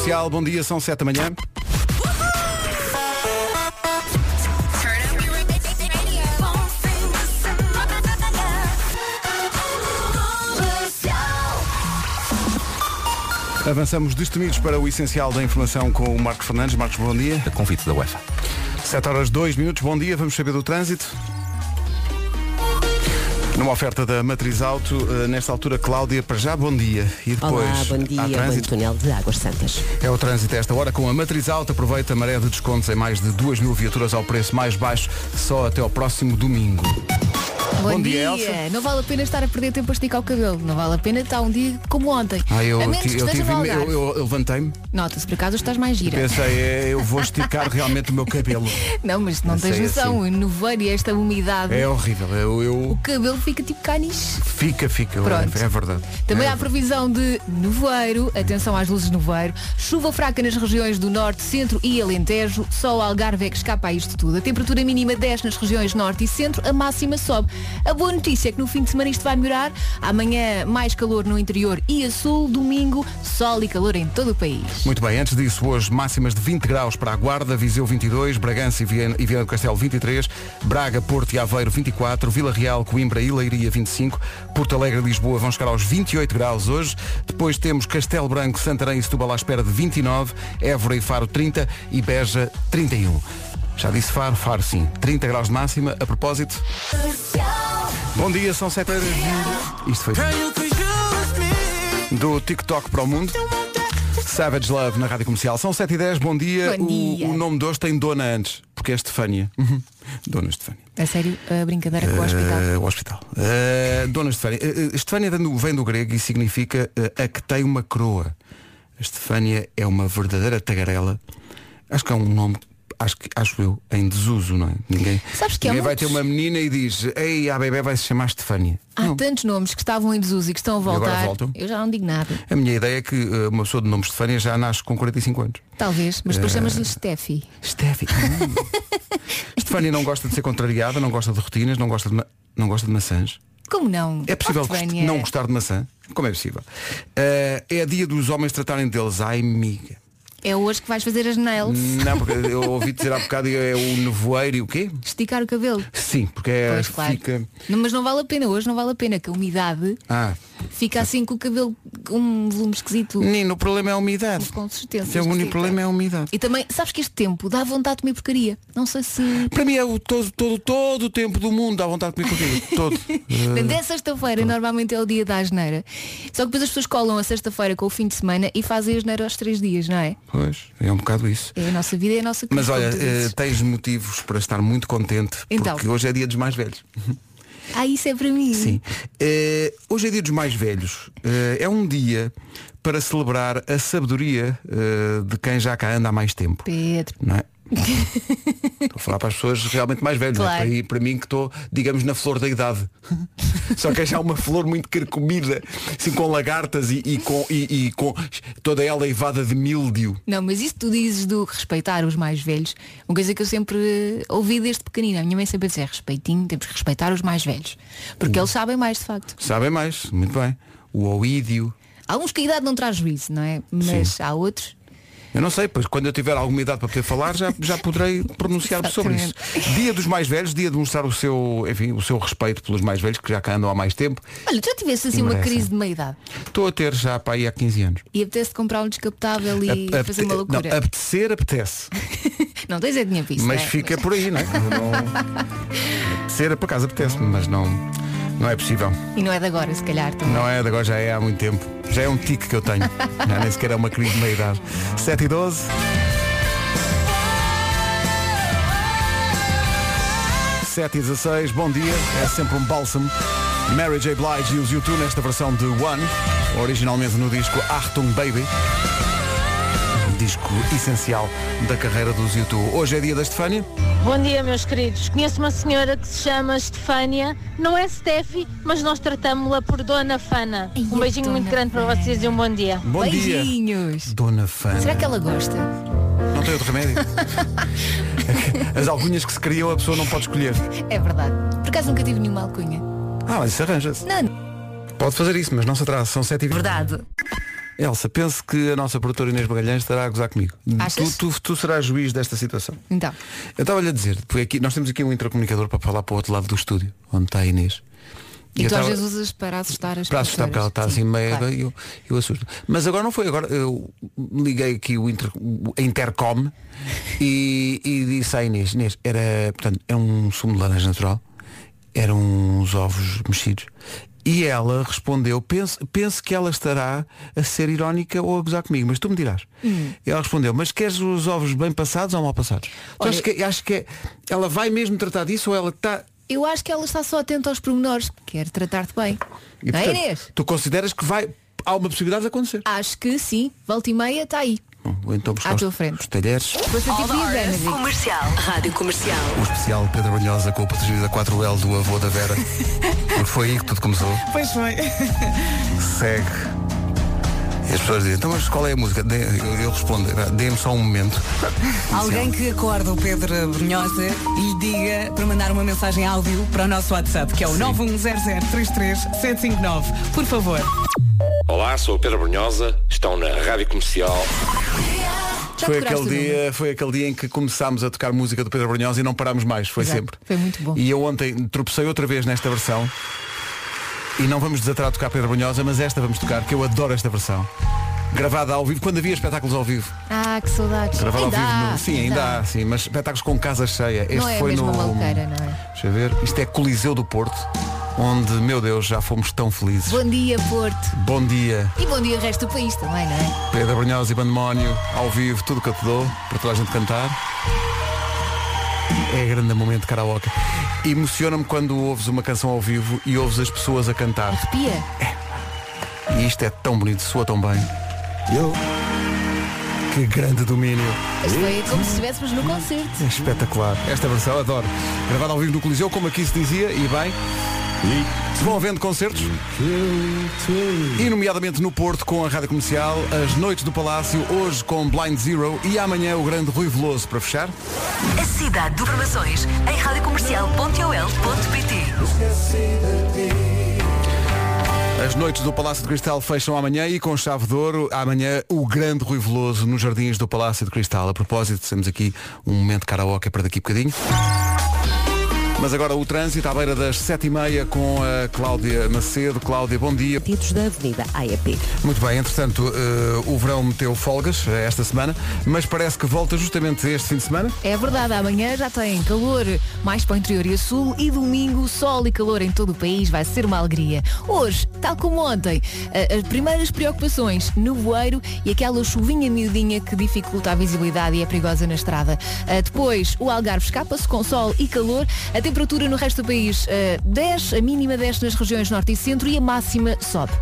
Comercial, bom dia, são 7 da manhã. Avançamos destemidos para o essencial da informação com o Marcos Fernandes. Marcos, bom dia. A convite da UEFA. 7 horas 2 minutos, bom dia, vamos saber do trânsito. Numa oferta da Matriz Auto, eh, nesta altura, Cláudia, para já, bom dia. E depois, Olá, bom dia, bom trânsito. túnel de Águas Santas. É o trânsito a esta hora com a Matriz Auto. Aproveita a maré de descontos em mais de 2 mil viaturas ao preço mais baixo, só até ao próximo domingo. Bom, Bom dia. Elsa. Não vale a pena estar a perder tempo a esticar o cabelo. Não vale a pena estar um dia como ontem. Ah, eu, a menos que eu, esteja tive, no eu, Algarve. eu- eu levantei-me, Nota-se, por acaso estás mais gira. pensei, é, eu vou esticar realmente o meu cabelo. Não, mas não Pensei tens noção. assim. Nevoeiro e esta umidade, É horrível. Eu, eu- o cabelo fica tipo canis. Fica, fica. Pronto. É verdade. Também é há previsão de nevoeiro, atenção às luzes de nevoeiro, chuva fraca nas regiões do Norte, Centro e Alentejo, só o Algarve é que escapa a isto tudo. A temperatura mínima desce nas regiões Norte e Centro, a máxima sobe. A boa notícia é que no fim de semana isto vai melhorar. Amanhã mais calor no interior e a sul, domingo sol e calor em todo o país. Muito bem, antes disso, hoje máximas de 20 graus para a Guarda, Viseu 22, Bragança e Viana, do Castelo 23, Braga, Porto e Aveiro 24, Vila Real, Coimbra e Leiria 25, Porto Alegre e Lisboa vão chegar aos 28 graus hoje, depois temos Castelo Branco, Santarém e Setúbal à espera de 29, Évora e Faro 30 e Beja 31. Já disse Faro, Faro sim, 30 graus de máxima, a propósito. Bom dia, são 7 horas. Isto foi do TikTok para o mundo. Savage Love na Rádio Comercial. São 7 e 10 bom dia. Bom dia. O, o nome de hoje tem dona antes, porque é Estefânia. Dona Estefânia. A sério, a brincadeira com o hospital. Eh, o hospital. Eh, dona Estefânia. Eh, eh, Estefânia vem do- grego e significa eh, a que tem uma coroa. A Estefânia é uma verdadeira tagarela. Acho que é um nome, acho, que, acho eu, em desuso, não é? Ninguém, Sabes que ninguém vai ter muitos- uma menina e diz, ei, a bebê vai se chamar Estefânia. Há tantos nomes que estavam em desuso e que estão a voltar. Eu já não digo nada. A minha ideia é que eh, uma pessoa de nome Estefânia já nasce com 45 anos. Talvez, mas depois Eh, chamas-lhe Steffi. Steffi. Estefânia não gosta de ser contrariada, não gosta de rotinas, não gosta de, ma- não gosta de maçãs. Como não? É possível não gostar de maçã? Como é possível? Eh, é dia dos homens tratarem deles. Ai, amiga. É hoje que vais fazer as nails. Não, porque eu ouvi dizer há bocado é o nevoeiro e o quê? Esticar o cabelo. Sim, porque é, Pois, claro. fica. Não, mas não vale a pena, hoje não vale a pena, que a umidade Ah, fica assim com o cabelo com um volume esquisito. menino, o problema é a umidade. Com consistência. O único problema é a umidade. E também, sabes que este tempo dá vontade de comer porcaria. Não sei se. Para mim é o todo, todo, todo o tempo do mundo dá vontade de comer comigo. Todo. Portanto, é sexta-feira, normalmente é o dia da asneira. Só que depois as pessoas colam a sexta-feira com o fim de semana e fazem a asneira aos três dias, não é? Pois, é um bocado isso. É a nossa vida, é a nossa Mas olha, eh, tens motivos para estar muito contente Então. porque hoje é dia dos mais velhos. Ah, isso é para mim. Sim. Eh, hoje é dia dos mais velhos. Eh, é um dia para celebrar a sabedoria eh, de quem já cá anda há mais tempo. Pedro. Não é? Estou a falar para as pessoas realmente mais velhas, é? Claro. para, para mim que estou, digamos, na flor da idade. Só que é já uma flor muito carcomida, assim com lagartas e, e com, e, e com toda ela eivada de míldio. Não, mas isso tu dizes do respeitar os mais velhos, uma coisa que eu sempre ouvi desde pequenina. A minha mãe sempre dizia, respeitinho, temos que respeitar os mais velhos. Porque Hum. eles sabem mais de facto. Sabem mais, muito bem. O oídio. Há uns que a idade não traz juízo, não é? Mas há outros. Eu não sei, pois quando eu tiver alguma idade para poder falar já, já poderei pronunciar sobre isso. Dia dos mais velhos, dia de mostrar o seu, enfim, o seu respeito pelos mais velhos, que já cá andam há mais tempo. Olha, tu já tivesse assim uma Merecem. crise de meia-idade Estou a ter já para aí há 15 anos. e apetece comprar um descapotável e Ap- fazer uma loucura. Não, apetecer, apetece. Não, tens é dinheiro para isso. mas não é? fica por aí, não é? Não... Apetecer, por acaso apetece-me, mas não, não é possível. E não é de agora, se calhar. também. Não é de agora, já é há muito tempo. Já é um tique que eu tenho. Já nem sequer é uma crise de meia idade. 7 e 12. 7 e 16, bom dia. É sempre um bálsamo. Mary J. Blige e os U2 nesta versão de One, originalmente no disco Achtung Baby. Disco essencial da carreira dos U2. Hoje é dia da Estefânia. Bom dia, meus queridos. Conheço uma senhora que se chama Estefânia. Não é Steffi, mas nós tratamos-la por Dona Fana. Ai, Um beijinho muito grande para vocês e um bom dia. Bom dia. Beijinhos. Dona Fana. Será que ela gosta? Não tem outro remédio? As alcunhas que se criam a pessoa não pode escolher. É verdade. Por acaso nunca tive nenhuma alcunha. Ah, mas isso arranja-se. Não, Pode fazer isso, mas não se atrasa. São 7 e 20. Verdade. Elsa, penso que a nossa produtora Inês Magalhães estará a gozar comigo. Tu, tu, tu serás juiz desta situação. Então, Eu estava-lhe a dizer, porque aqui, nós temos aqui um intracomunicador para falar para o outro lado do estúdio, onde está a Inês. e eu tu às vezes usas para assustar as para assustar porque ela está assim meio claro. e eu, eu assusto. Mas agora não foi, agora eu liguei aqui o inter, o- Intercom e, e disse à Inês, Inês, era, portanto, era um sumo de laranja natural, eram uns ovos mexidos. E ela respondeu, penso, penso que ela estará a ser irónica ou a gozar comigo, mas tu me dirás. Hum. Ela respondeu, mas queres os ovos bem passados ou mal passados? Olha- acho que, acho que é- ela vai mesmo tratar disso ou ela está. Eu acho que ela está só atenta aos pormenores. Quer tratar-te bem. E, é, portanto, Inês? Tu consideras que vai. Há uma possibilidade de acontecer. Acho que sim. Volta e meia está aí. Bom, Vou então buscar À os, tua frente. os talheres. Comercial. Rádio Comercial. O especial Pedro Banhosa com o protegido da 4L do avô da Vera. Porque foi aí que tudo começou. Pois foi. Segue. E as pessoas dizem, então mas qual é a música? Dê- eu, eu respondo, dê-me só um momento. Alguém que acorda o Pedro Brunhosa e lhe diga para mandar uma mensagem áudio para o nosso WhatsApp, que é o 910033759. Por favor. Olá, sou o Pedro Brunhosa, estão na Rádio Comercial. Foi aquele, dia, foi aquele dia em que começámos a tocar música do Pedro Brunhosa e não parámos mais, foi Exato. sempre. Foi muito bom. E eu ontem tropecei outra vez nesta versão. E não vamos desatar a tocar Pedro Brunhosa, mas esta vamos tocar, que eu adoro esta versão. Gravada ao vivo, quando havia espetáculos ao vivo. Ah, que saudades. Gravada ao vivo. no- Sim, ainda há, sim, mas espetáculos com casa cheia. Este Não é foi mesma no. maluqueira, não é? Deixa eu ver. Isto é Coliseu do Porto, onde, meu Deus, já fomos tão felizes. Bom dia, Porto. Bom dia, E bom dia resto do país também, não é? Pedro Brunhosa e Bandemónio, ao vivo, tudo que eu te dou, para toda a gente cantar. É grande momento de karaoke. Emociona-me quando ouves uma canção ao vivo e ouves as pessoas a cantar. Arrepia. E isto é tão bonito, soa tão bem. Eu. Que grande domínio. Isto foi como se estivéssemos no concerto. É espetacular. Esta versão adoro. Gravada ao vivo no Coliseu, como aqui se dizia, e bem. Se vão havendo concertos. E nomeadamente no Porto com a Rádio Comercial, as Noites do Palácio, hoje com Blind Zero e amanhã o grande Rui Veloso para fechar. A cidade de informações em radiocomercial.ol.pt As noites do Palácio de Cristal fecham amanhã e com chave de ouro, amanhã o grande Rui Veloso nos jardins do Palácio de Cristal. A propósito, temos aqui um momento de karaoke para daqui a bocadinho. Mas agora o trânsito à beira das sete e meia com a Cláudia Macedo. Cláudia, bom dia. Títulos da Avenida AEP. Muito bem, entretanto, eh, o verão meteu folgas eh, esta semana, mas parece que volta justamente este fim de semana. É verdade, amanhã já tem calor mais para o interior e a sul e domingo sol e calor em todo o país vai ser uma alegria. Hoje, tal como ontem, a- as primeiras preocupações, nevoeiro e aquela chuvinha miudinha que dificulta a visibilidade e é perigosa na estrada. Depois, o Algarve escapa-se com sol e calor. A temperatura no resto do país ah, 10, a mínima 10 nas regiões norte e centro e a máxima sobe.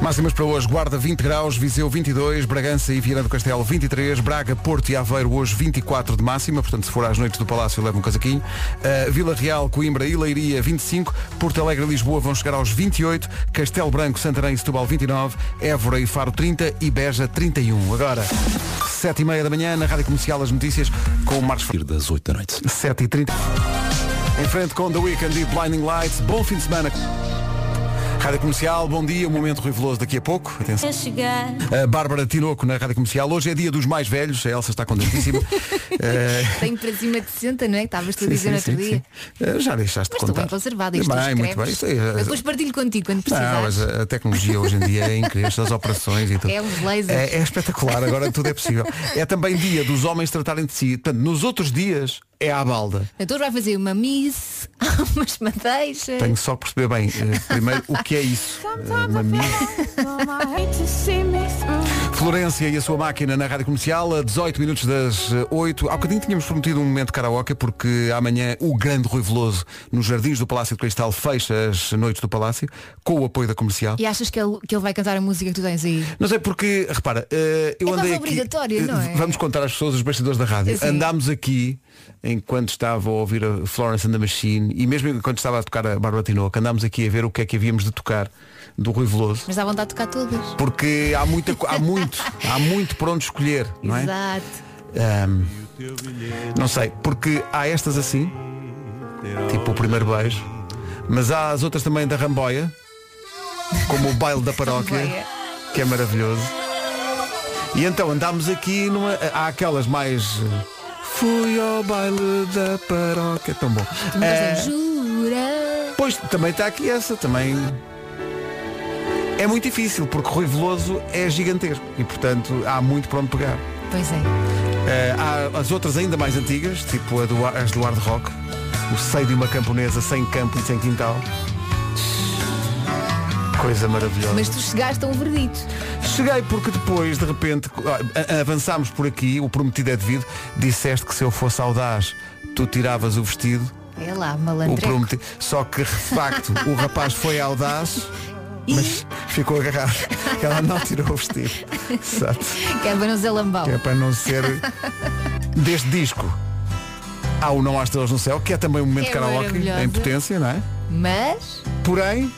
Máximas para hoje, Guarda 20 graus, Viseu 22, Bragança e Viana do Castelo 23, Braga, Porto e Aveiro hoje 24 de máxima, portanto se for às noites do Palácio leva um casaquinho. Uh, Vila Real, Coimbra e Leiria 25, Porto Alegre e Lisboa vão chegar aos 28, Castelo Branco, Santarém e Setúbal 29, Évora e Faro 30 e Beja 31. Agora, 7 e meia da manhã, na Rádio Comercial as notícias com o Marcos. Das 8 da noite. 7 e 30 Em frente com The Weekend e Blinding Lights, bom fim de semana. Rádio Comercial, bom dia, o momento riveloso daqui a pouco. Atenção. A Bárbara Tinoco na Rádio Comercial. Hoje é dia dos mais velhos, a Elsa está contentíssima. Eh, Tenho para cima de 60, não é? Estavas tu a dizer no outro sim, dia. sim. Eh, Já deixaste Mas de estou contar. bem conservada, isto bem, muito bem. Isso é- Depois partilho contigo quando Não, precisares. mas a, a tecnologia hoje em dia é incrível, as operações e tudo. É os lasers. É, é espetacular, agora tudo é possível. É também dia dos homens tratarem de si. Portanto, nos outros dias é à balda. Então vai fazer uma miss, umas madeixas. Tenho só que perceber bem, eh, primeiro, o que é isso. Eh, uma missa. Florência e a sua máquina na Rádio Comercial, a 18 minutos das eh, 8. Há bocadinho tínhamos prometido um momento de karaoke, porque amanhã o grande Rui Veloso, nos Jardins do Palácio de Cristal, fecha as noites do Palácio, com o apoio da comercial. E achas que ele, que ele vai cantar a música que tu tens aí? Não sei porque, repara, eh, eu É andei quase aqui. obrigatório, eh, não é? Vamos contar às pessoas os bastidores da rádio. Sim. Andámos aqui enquanto estava a ouvir a Florence and the Machine e mesmo enquanto estava a tocar a Bárbara andámos aqui a ver o que é que havíamos de tocar do Rui Veloso. Mas dá vontade de tocar todas. Porque há, muita, há muito, há muito por onde escolher, não é? Exato. Ahm, não sei, porque há estas assim, tipo o primeiro beijo, mas há as outras também da Ramboia, como o baile da paróquia, que é maravilhoso. E então andámos aqui numa. Há aquelas mais. Fui ao baile da paróquia. Tão bom. Mas é, jura. Pois também está aqui essa, também. É muito difícil, porque Rui Veloso é gigantesco e portanto há muito para onde pegar. Pois é. Eh, há as outras ainda mais antigas, tipo a do, as do hard rock, o seio de uma camponesa sem campo e sem quintal. Coisa maravilhosa. Mas tu chegaste a um verdito. Cheguei porque depois, de repente, a- a- avançámos por aqui, o prometido é devido, disseste que se eu fosse audaz, tu tiravas o vestido, É lá, o malandreco. prometido. Só que, de facto, o rapaz foi audaz, mas ficou agarrado. Ela não tirou o vestido. Exato. Que é para não ser lambão. Que é para não ser deste disco. Há o Não Há Estrelas no Céu, que é também um momento É de karaoke em potência, não é? Mas Porém,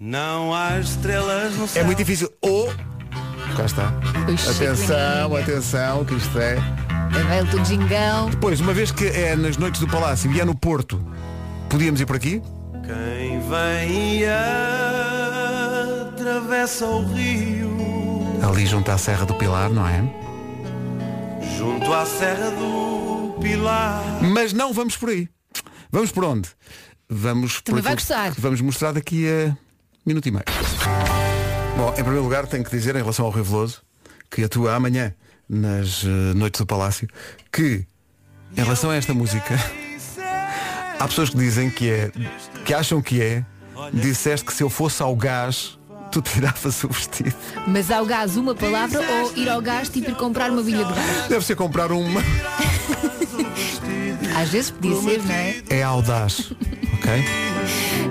Não há estrelas no céu. é muito difícil. Ou. Cá está. o Chico Atenção, atenção, que isto é. Também o Gingão. Pois, uma vez que é nas noites do Palácio e é no Porto, podíamos ir por aqui? Quem vem e atravessa o rio Ali junto à Serra do Pilar, não é? junto à Serra do Pilar. Mas não vamos por aí. Vamos por onde? Vamos por Também vai aquilo gostar. Vamos mostrar daqui a minuto e meio. Bom, em primeiro lugar tenho que dizer em relação ao Rui Veloso que atua amanhã nas eh, noites do Palácio que em relação a esta música há pessoas que dizem que é que acham que é disseste que se eu fosse ao gás tu tiravas o vestido. Mas ao gás uma palavra ou ir ao gás tipo ir comprar uma bilha de gás. Deve ser comprar uma. Às vezes podia ser, não é? É audaz. Ok?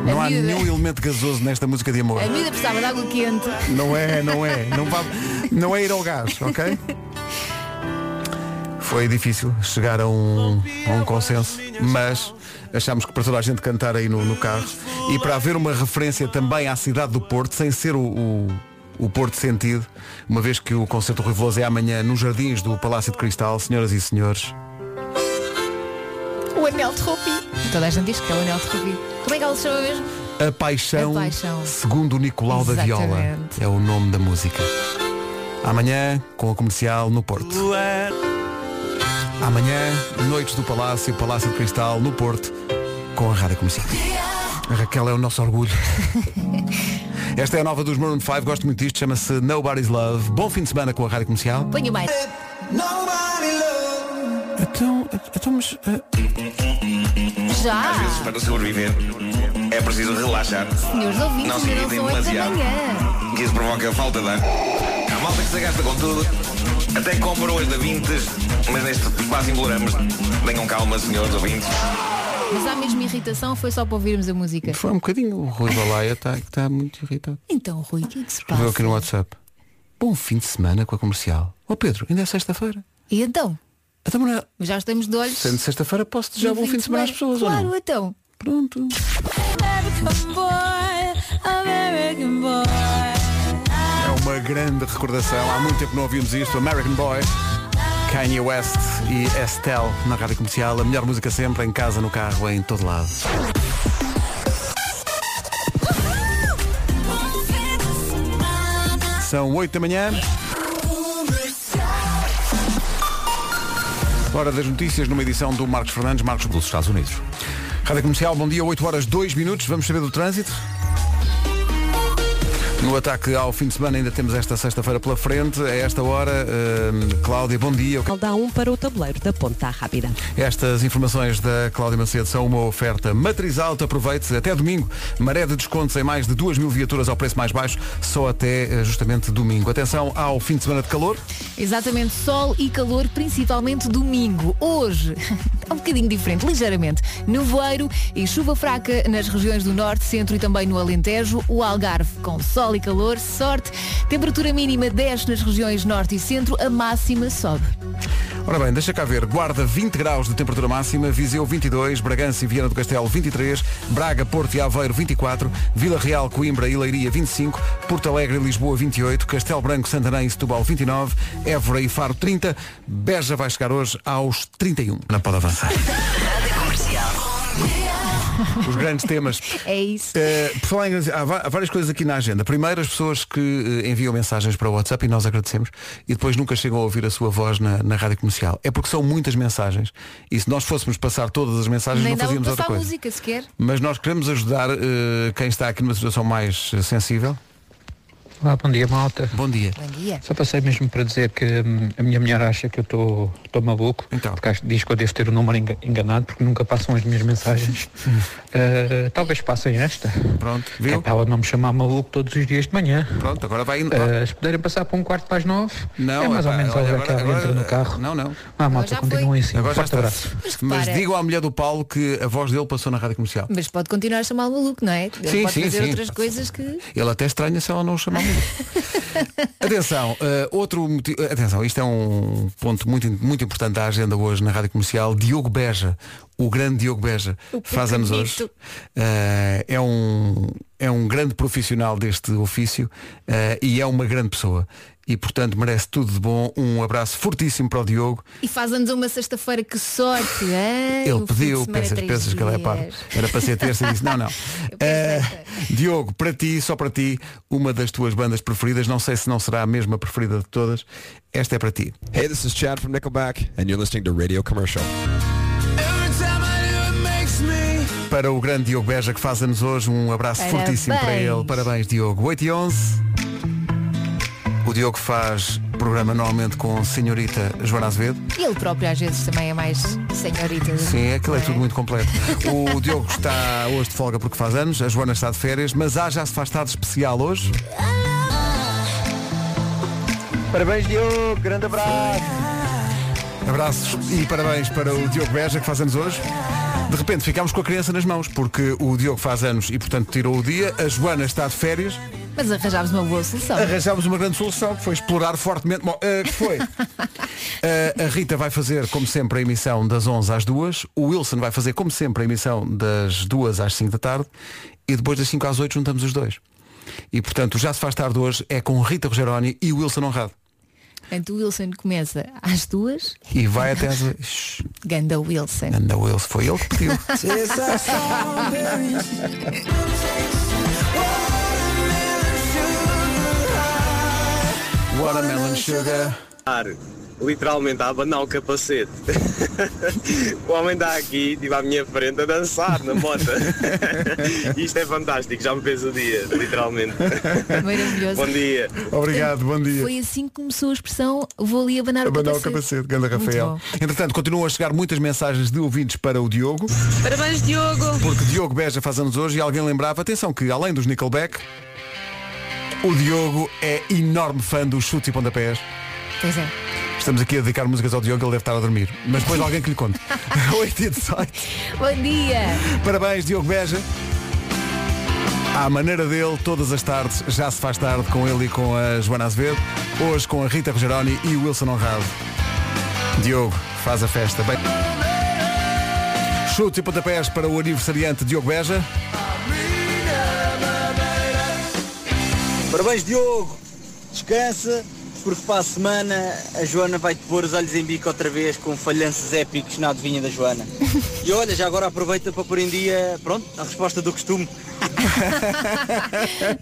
Não há miúda- nenhum elemento gasoso nesta música de amor. A vida precisava de água quente. Não é, não é. Não, vá, não é ir ao gás, ok? Foi difícil chegar a um, a um consenso, mas achámos que para toda a gente cantar aí no, no carro e para haver uma referência também à cidade do Porto, sem ser o, o, o Porto sentido, uma vez que o concerto Rui Veloso é amanhã nos jardins do Palácio de Cristal, senhoras e senhores. O anel de Rupi. Toda a gente diz que é o anel de Rupi. Como é que ela se chama mesmo? A Paixão, A Paixão. segundo o Nicolau da Viola. Exatamente. É o nome da música. Amanhã, com a comercial no Porto. Amanhã, Noites do Palácio, Palácio de Cristal, no Porto, com a Rádio Comercial. A Raquel é o nosso orgulho. Esta é a nova dos Maroon 5, gosto muito disto, chama-se Nobody's Love. Bom fim de semana com a Rádio Comercial. Ponha mais. Então, então mas, eh, Já. Às vezes, para sobreviver, é preciso relaxar. Senhores ouvintes, Não se irritem são oito da demasiado. manhã. Que isso provoca falta de ar. Há malta que se gasta com tudo. Até compram as da Vintes, mas neste espaço imploramos. Tenham calma, senhores ouvintes. Mas há mesmo irritação, foi só para ouvirmos a música. foi um bocadinho. O Rui Balaia está tá muito irritado. Então, Rui, o que é que se passa? aqui no WhatsApp. Bom fim de semana com a comercial. Ó Pedro, ainda é sexta-feira. E então? Então, Mas já estamos de olhos. sendo sexta-feira, posso desejar bom fim de semana às pessoas, ou Claro, não? então. Pronto. É uma grande recordação. Há muito tempo não ouvimos isto. American Boy, Kanye West e Estelle na rádio comercial. A melhor música sempre, em casa, no carro, em todo lado. São 8 da manhã. Hora das notícias numa edição do Marcos Fernandes, Marcos dos Estados Unidos. Rádio Comercial, bom dia, 8 horas 2 minutos. Vamos saber do trânsito. No ataque ao fim de semana ainda temos esta sexta-feira pela frente. A esta hora, hum, Cláudia, bom dia. Dá um para o tabuleiro da Ponta Rápida. Estas informações da Cláudia Macedo são uma oferta matriz alta. Aproveite até domingo. Maré de descontos em mais de 2 mil viaturas ao preço mais baixo, só até eh, justamente domingo. Atenção ao fim de semana de calor. Exatamente, sol e calor, principalmente domingo. Hoje, é um bocadinho diferente, ligeiramente. Nevoeiro e chuva fraca nas regiões do Norte, Centro e também no Alentejo. O Algarve com sol e calor, sorte. Temperatura mínima 10 nas regiões Norte e Centro, a máxima sobe. Ora bem, deixa cá ver. Guarda 20 graus de temperatura máxima, Viseu 22, Bragança e Viana do Castelo 23, Braga, Porto e Aveiro 24, Vila Real, Coimbra e Leiria 25, Porto Alegre e Lisboa 28, Castelo Branco, Santarém e Setúbal 29, Évora e Faro 30, Beja vai chegar hoje aos 31. Não pode avançar. Os grandes temas. É isso. Eh, por falar em grandes- há, várias coisas aqui na agenda. Primeiro, as pessoas que eh, enviam mensagens para o WhatsApp e nós agradecemos e depois nunca chegam a ouvir a sua voz na, na rádio comercial. É porque são muitas mensagens e se nós fôssemos passar todas as mensagens Nem não fazíamos outra coisa. música sequer. Mas nós queremos ajudar eh, quem está aqui numa situação mais sensível. Olá, bom dia, malta. Bom dia. Bom dia. Só passei mesmo para dizer que hum, a minha mulher acha que eu estou maluco, Então. porque acho- diz que eu devo ter o número enga- enganado, porque nunca passam as minhas mensagens. Uh, talvez passem esta. Pronto, Que é viu? para ela não me chamar maluco todos os dias de manhã. Pronto, agora vai indo. Uh, se puderem passar para um quarto para as nove, Não, é mais ou menos a hora que ela agora- entra no carro. Não, não. Ah, malta, continuem assim. Agora Forte abraço. Mas Mas digam à mulher do Paulo que a voz dele passou na rádio comercial. Mas pode continuar a chamar maluco, não é? Ele Sim, pode sim, fazer sim. outras coisas que. Ele até estranha se ela não o chamar. Atenção, eh, outro motivo, atenção, isto é um ponto muito, muito importante da agenda hoje na Rádio Comercial. Diogo Beja, o grande Diogo Beja, O faz anos hoje. Eh, é, um, é um grande profissional deste ofício eh, e é uma grande pessoa. E portanto merece tudo de bom. Um abraço fortíssimo para o Diogo. E faz anos uma sexta-feira, que sorte! hein? Ele O pediu, pensas, pensas que ele é dias. Era para ser terça e disse, não, não. Eh, Diogo, para ti, só para ti, uma das tuas bandas preferidas, não sei se não será a mesma preferida de todas, esta é para ti. Hey, this is Chad from Nickelback, and you're listening to Radio Commercial. Para o grande Diogo Beja que faz anos hoje, um abraço Parabéns. fortíssimo para ele. Parabéns, Diogo. 8 e 11. O Diogo faz programa normalmente com a senhorita Joana Azevedo. Ele próprio às vezes também é mais senhorita. Sim, aquilo é não tudo muito completo. O Diogo está hoje de folga porque faz anos, a Joana está de férias, mas há já se faz tarde especial hoje. Parabéns, Diogo. Grande abraço. Abraços e parabéns para o Diogo Beja que faz anos hoje. De repente ficámos com a criança nas mãos, porque o Diogo faz anos e portanto tirou o dia, a Joana está de férias, Mas arranjámos uma boa solução. arranjámos uma grande solução, que foi explorar fortemente. Bom, eh, que foi? Eh, a Rita vai fazer, como sempre, a emissão das 11 às 2, o Wilson vai fazer, como sempre, a emissão das 2 às 5 da tarde e depois das 5 às 8 juntamos os dois. E portanto, já se faz tarde hoje, é com Rita Rogeroni e Wilson Honrado. Portanto, o Wilson começa às duas, E vai até às... Shhh, Ganda Wilson. Anda Wilson, foi ele que pediu. Watermelon Sugar. Literalmente a abanar o capacete. o homem está aqui, tipo à minha frente, a dançar na moto. Isto é fantástico, já me fez o dia, literalmente. Maravilhoso. Bom dia. Obrigado, bom dia. Foi assim que começou a expressão vou ali abanar o Abanar o capacete. capacete, ganda Muito Rafael. bom. Entretanto, continuam a chegar muitas mensagens de ouvintes para o Diogo, Parabéns, Diogo. porque Diogo Beja faz anos hoje e alguém lembrava, atenção que além dos Nickelback, o Diogo é enorme fã dos chutes e pontapés. Pois é. Estamos aqui a dedicar músicas ao Diogo, ele deve estar a dormir. Mas depois alguém que lhe conte. 8 e 18. Bom dia. Parabéns, Diogo Beja. À maneira dele, todas as tardes, já se faz tarde com ele e com a Joana Azevedo. Hoje com a Rita Rogeroni e o Wilson Honrado. Diogo, faz a festa. Bem... Chutes e pontapés para o aniversariante Diogo Beja. Parabéns, Diogo. Descansa, porque para a semana a Joana vai-te pôr os olhos em bico outra vez com falhanços épicos na adivinha da Joana. E olha, já agora aproveita para pôr em dia, pronto, a resposta do costume.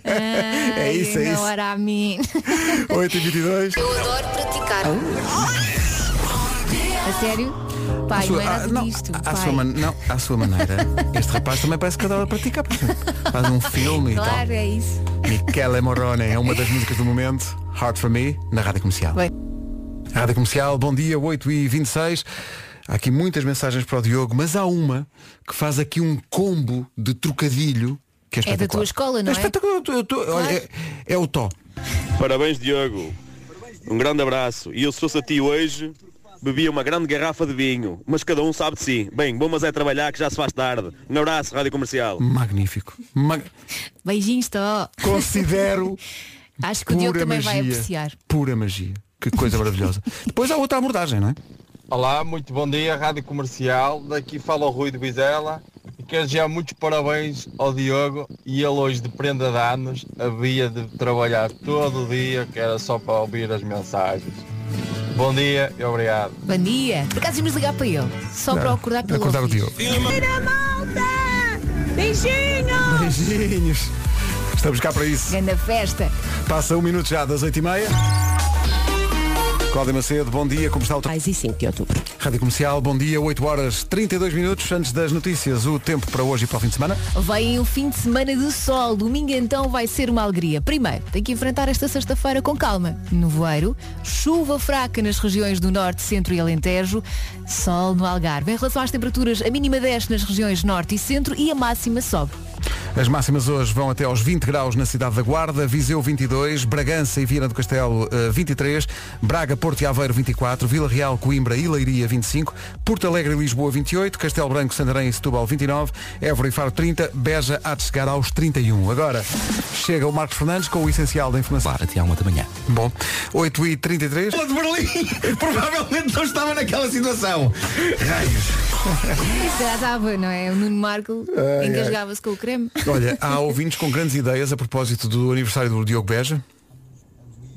É isso, é isso. Não era a mim. 8 e 22. Eu adoro praticar. A sério? Pai, não é nada não, disto. à pai. sua man- não, à sua maneira. Este rapaz também parece que adora praticar. porque Faz um filme e tal. Claro, é isso. Michele Morone é uma das músicas do momento. Hard for Me, na Rádio Comercial. Bem. Rádio Comercial, bom dia, 8 e 26 Há aqui muitas mensagens para o Diogo, mas há uma que faz aqui um combo de trocadilho que é É da espetacular. tua escola, não é? espetacular. Eu tô- olha, é, é o Tó. Parabéns, Diogo. Um grande abraço. E eu, se fosse a ti hoje, bebia uma grande garrafa de vinho. Mas cada um sabe de si. Bem, vou mas é trabalhar que já se faz tarde. Um abraço, Rádio Comercial. Magnífico. Mag- Beijinhos, Tó. Considero Acho que o Diogo também vai magia. apreciar. Pura magia. Que coisa maravilhosa. Depois há outra abordagem, não é? Olá, muito bom dia, Rádio Comercial. Daqui fala o Rui de Vizela e quero desejar muitos parabéns ao Diogo e ele hoje de prenda de anos havia de trabalhar todo o dia, que era só para ouvir as mensagens. Bom dia e obrigado. Bom dia. Por acaso íamos ligar para ele. Só para o acordar pelo Acordar o. Diogo. Tira malta! Beijinhos! Beijinhos. Estamos cá para isso. Grande festa. Passa um minuto já das 8h30. Cláudia Macedo, bom dia, como está o Mais e 5 de outubro. Rádio Comercial, bom dia, 8 horas 32 minutos antes das notícias, o tempo para hoje e para o fim de semana. Vem um fim de semana de sol. Domingo então vai ser uma alegria. Primeiro, tem que enfrentar esta sexta-feira com calma. Nevoeiro, chuva fraca nas regiões do Norte, Centro e Alentejo, sol no Algarve. Em relação às temperaturas, a mínima desce nas regiões Norte e Centro e a máxima sobe. As máximas hoje vão até aos 20 graus na cidade da Guarda, Viseu 22, Bragança e Viana do Castelo eh, 23, Braga, Porto e Aveiro 24, Vila Real, Coimbra e Leiria 25, Porto Alegre e Lisboa 28, Castelo Branco, Santarém e Setúbal 29, Évora e Faro 30, Beja há de chegar aos 31. Agora chega o Marcos Fernandes com o essencial da informação. Para até à uma da manhã. Bom, 8 e 33. de Berlim provavelmente não estava naquela situação. Raios. Já estava, não é? O Nuno Marco engasgava-se com o creme. Olha, há ouvintes com grandes ideias a propósito do aniversário do Diogo Beja.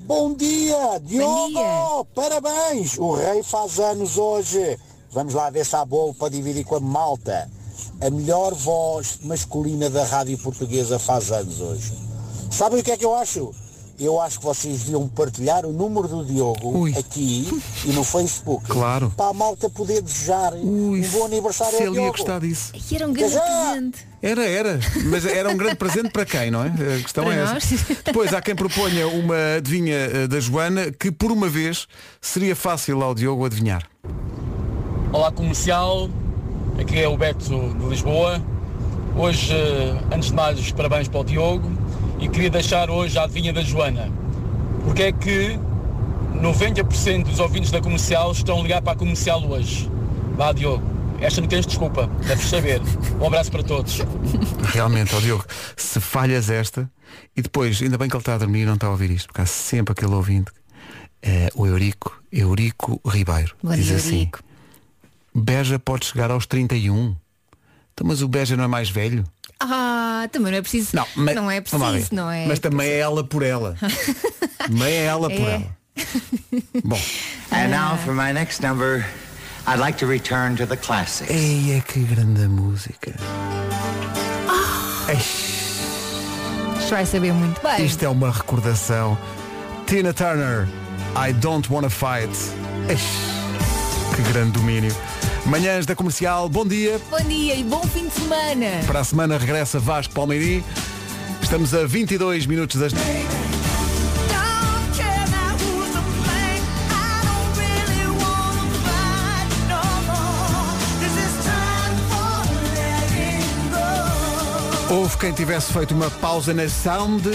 Bom dia, Diogo! Parabéns! O rei faz anos hoje. Vamos lá ver se há bolo para dividir com a malta. A melhor voz masculina da rádio portuguesa faz anos hoje. Sabem o que é que eu acho? Eu acho que vocês deviam partilhar o número do Diogo aqui e no Facebook. Claro. Para a malta poder desejar um bom aniversário se ao ele ia Diogo. gostar disso. E era um grande presente. Era, era. Mas era um grande presente para quem, não é? A questão Para é nós. essa. Depois há quem proponha uma adivinha eh, da Joana que por uma vez seria fácil ao Diogo adivinhar. Olá comercial, aqui é o Beto de Lisboa. Hoje, antes de mais, os parabéns para o Diogo e queria deixar hoje a adivinha da Joana. Porque é que 90% dos ouvintes da comercial estão a ligar para a comercial hoje? Vá Diogo, esta não tens desculpa, deves saber. Um abraço para todos. Realmente, ó Diogo, se falhas esta e depois, ainda bem que ele está a dormir e não está a ouvir isto, porque há sempre aquele ouvinte, eh, o Eurico, Eurico Ribeiro, Bom diz assim, Eurico. Beja pode chegar aos 31. Então, mas o Beja não é mais velho? Ah, também não é preciso. Não, mas, não é preciso, não é? Mas também é ela por ela. também é ela por É. ela. Bom. And now for my next number, I'd like to return to the classics. Ei, é que grande música. Isto vai saber muito bem. Isto é uma recordação. Tina Turner, I Don't Wanna Fight. Eish, que grande domínio. Manhãs da Comercial, bom dia. Bom dia e bom fim de semana. Para a semana regressa Vasco Palmeiri. Estamos a 22 minutos das... Houve quem tivesse feito uma pausa na sound.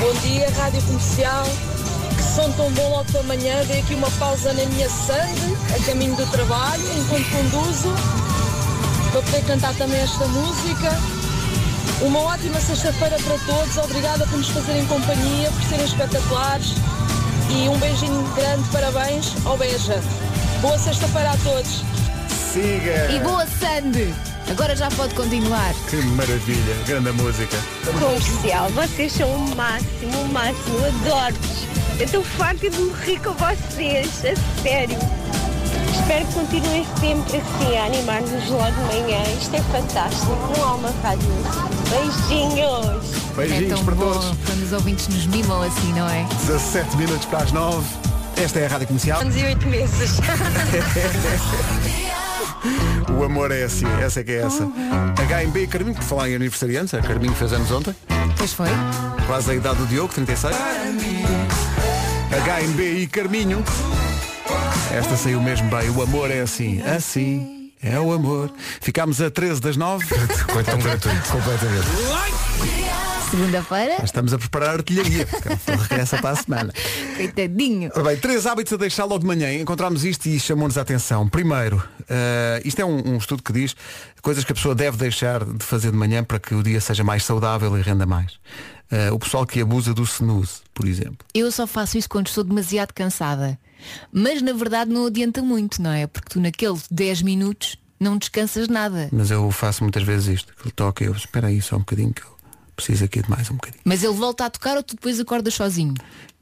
Bom dia, Rádio Comercial. Som tão bom logo pela manhã. Dei aqui uma pausa na minha sangue, a caminho do trabalho, enquanto conduzo, para poder cantar também esta música. Uma ótima sexta-feira para todos. Obrigada por nos fazerem companhia, por serem espetaculares. E um beijinho grande, parabéns ao Beja. Boa sexta-feira a todos. Siga! E boa Sandy. Agora já pode continuar. Que maravilha, grande música. Comercial, vocês são o máximo, o máximo, adoro-vos. Eu estou farta de me rir com vocês, a sério. Espero que continuem sempre assim a animar-nos logo de manhã. Isto é fantástico, não há uma rádio. Beijinhos! Beijinhos é tão para bom todos. quando os ouvintes nos mimam assim, não é? 17 minutos para as 9. Esta é a Rádio Comercial. Anos e oito meses. O amor é assim, essa é que é essa. HMB Carminho, por falar em aniversariantes, a Carminho fez anos ontem. Pois foi. Quase a idade do Diogo, 36. HMB e Carminho. Esta saiu mesmo bem. O amor é assim. Assim é o amor. Ficámos a 13 das 9. Coitão gratuito. Completamente. Segunda-feira, Estamos a preparar a artilharia. porque regressa para a semana. coitadinho. Ora bem, três hábitos a deixar logo de manhã. Encontramos isto e chamou-nos a atenção. Primeiro, eh, isto é um, um estudo que diz coisas que a pessoa deve deixar de fazer de manhã para que o dia seja mais saudável e renda mais. Eh, o pessoal que abusa do snooze, por exemplo. Eu só faço isso quando estou demasiado cansada. Mas na verdade não adianta muito, não é? Porque tu naqueles 10 minutos não descansas nada. Mas eu faço muitas vezes isto. Que toca eu, espera aí só um bocadinho que eu preciso aqui de mais um bocadinho. Mas ele volta a tocar ou tu depois acordas sozinho?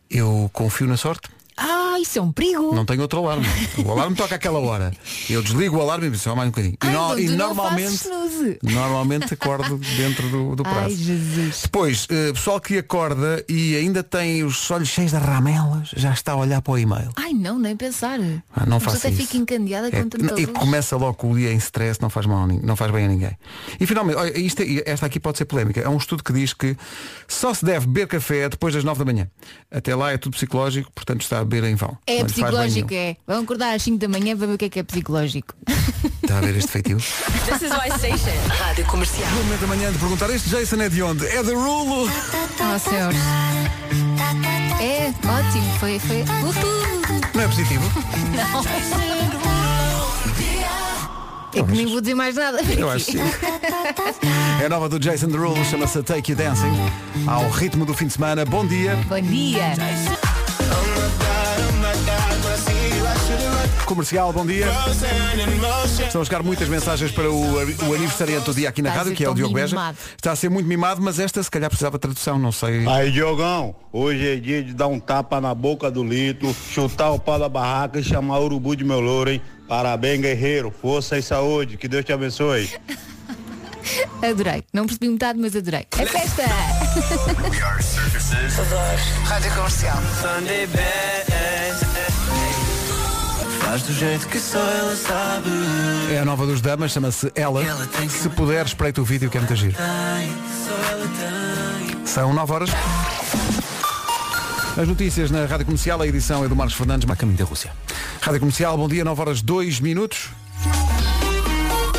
Eu confio na sorte. Ah, isso é um perigo. Não tenho outro alarme. O alarme toca àquela hora. Eu desligo o alarme e só mais um bocadinho. E, Ai, no- e tu não normalmente. Normalmente acordo dentro do, do prazo. Ai, Jesus. Depois, eh, pessoal que acorda e ainda tem os olhos cheios de ramelas, já está a olhar para o e-mail. Ai, não, nem pensar. Ah, não até isso. fica encandeada É, com e começa logo o dia em stress, não faz mal, não faz bem a ninguém. E finalmente, olha, isto é- esta aqui pode ser polémica. É um estudo que diz que só se deve beber café depois das 9 da manhã. Até lá é tudo psicológico, portanto está beber em vão. É Não psicológico, é. Vão acordar às 5 da manhã para ver o que é que é psicológico. Está a ver este feitiço? This is my station. Rádio Comercial. No momento da manhã de perguntar, este Jason é de onde? É de Rulo! Oh, céus. É, ótimo. Foi, foi. Uhul. Não é positivo? É que nem vou dizer mais nada. Eu acho que sim. É a nova do Jason Derulo, chama-se Take You Dancing. Ao ritmo do fim de semana. Bom dia. Bom dia. Comercial, bom dia. Estão a chegar muitas mensagens para o, o aniversariante do dia aqui na Está a rádio, ser que é o tão Diogo Beja. mimado. Está a ser muito mimado, mas esta se calhar precisava de tradução, não sei. Aí, Diogão, hoje é dia de dar um tapa na boca do litro, chutar o pau da barraca e chamar o urubu de meu louro, hein? Parabéns, guerreiro. Força e saúde. Que Deus te abençoe. Adorei. Não percebi metade, mas adorei. É festa! Rádio Comercial. Faz do jeito que só ela sabe. É a nova dos damas, chama-se Ela. Se puder, espreita o vídeo que é muito giro. Ela tem. São 9 horas. As notícias na Rádio Comercial, a edição é do Marcos Fernandes, a caminho da Rússia. Rádio Comercial, bom dia, 9 horas 2 minutos.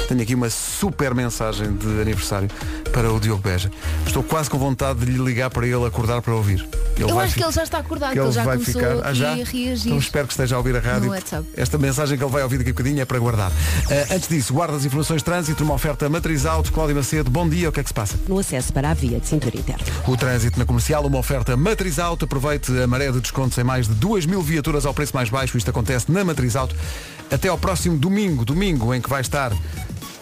Tenho aqui uma super mensagem de aniversário para o Diogo Beja. Estou quase com vontade de lhe ligar para ele acordar para ouvir. Ele Eu vai acho que fi- ele já está acordado, que que ele ele já vai começou ficar. Ah, já? a reagir. Então espero que esteja a ouvir a rádio. Esta mensagem que ele vai ouvir daqui a bocadinho é para guardar. Ah, antes disso, guarda as informações de trânsito, uma oferta matriz auto, Cláudio Macedo. Bom dia, o que é que se passa? No acesso para a via de cintura interna. O trânsito na comercial, uma oferta Matriz Auto. Aproveite a maré de descontos em mais de 2 mil viaturas ao preço mais baixo. Isto acontece na Matriz Auto. Até ao próximo domingo, domingo em que vai estar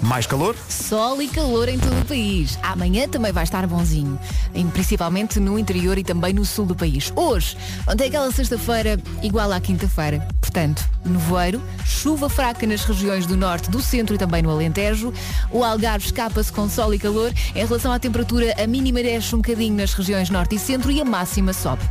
mais calor. Sol e calor em todo o país. Amanhã também vai estar bonzinho, principalmente no interior e também no sul do país. Hoje, onde é aquela sexta-feira igual à quinta-feira. Portanto, nevoeiro, chuva fraca nas regiões do norte, do centro e também no Alentejo. O Algarve escapa-se com sol e calor. Em relação à temperatura, a mínima desce um bocadinho nas regiões norte e centro e a máxima sobe.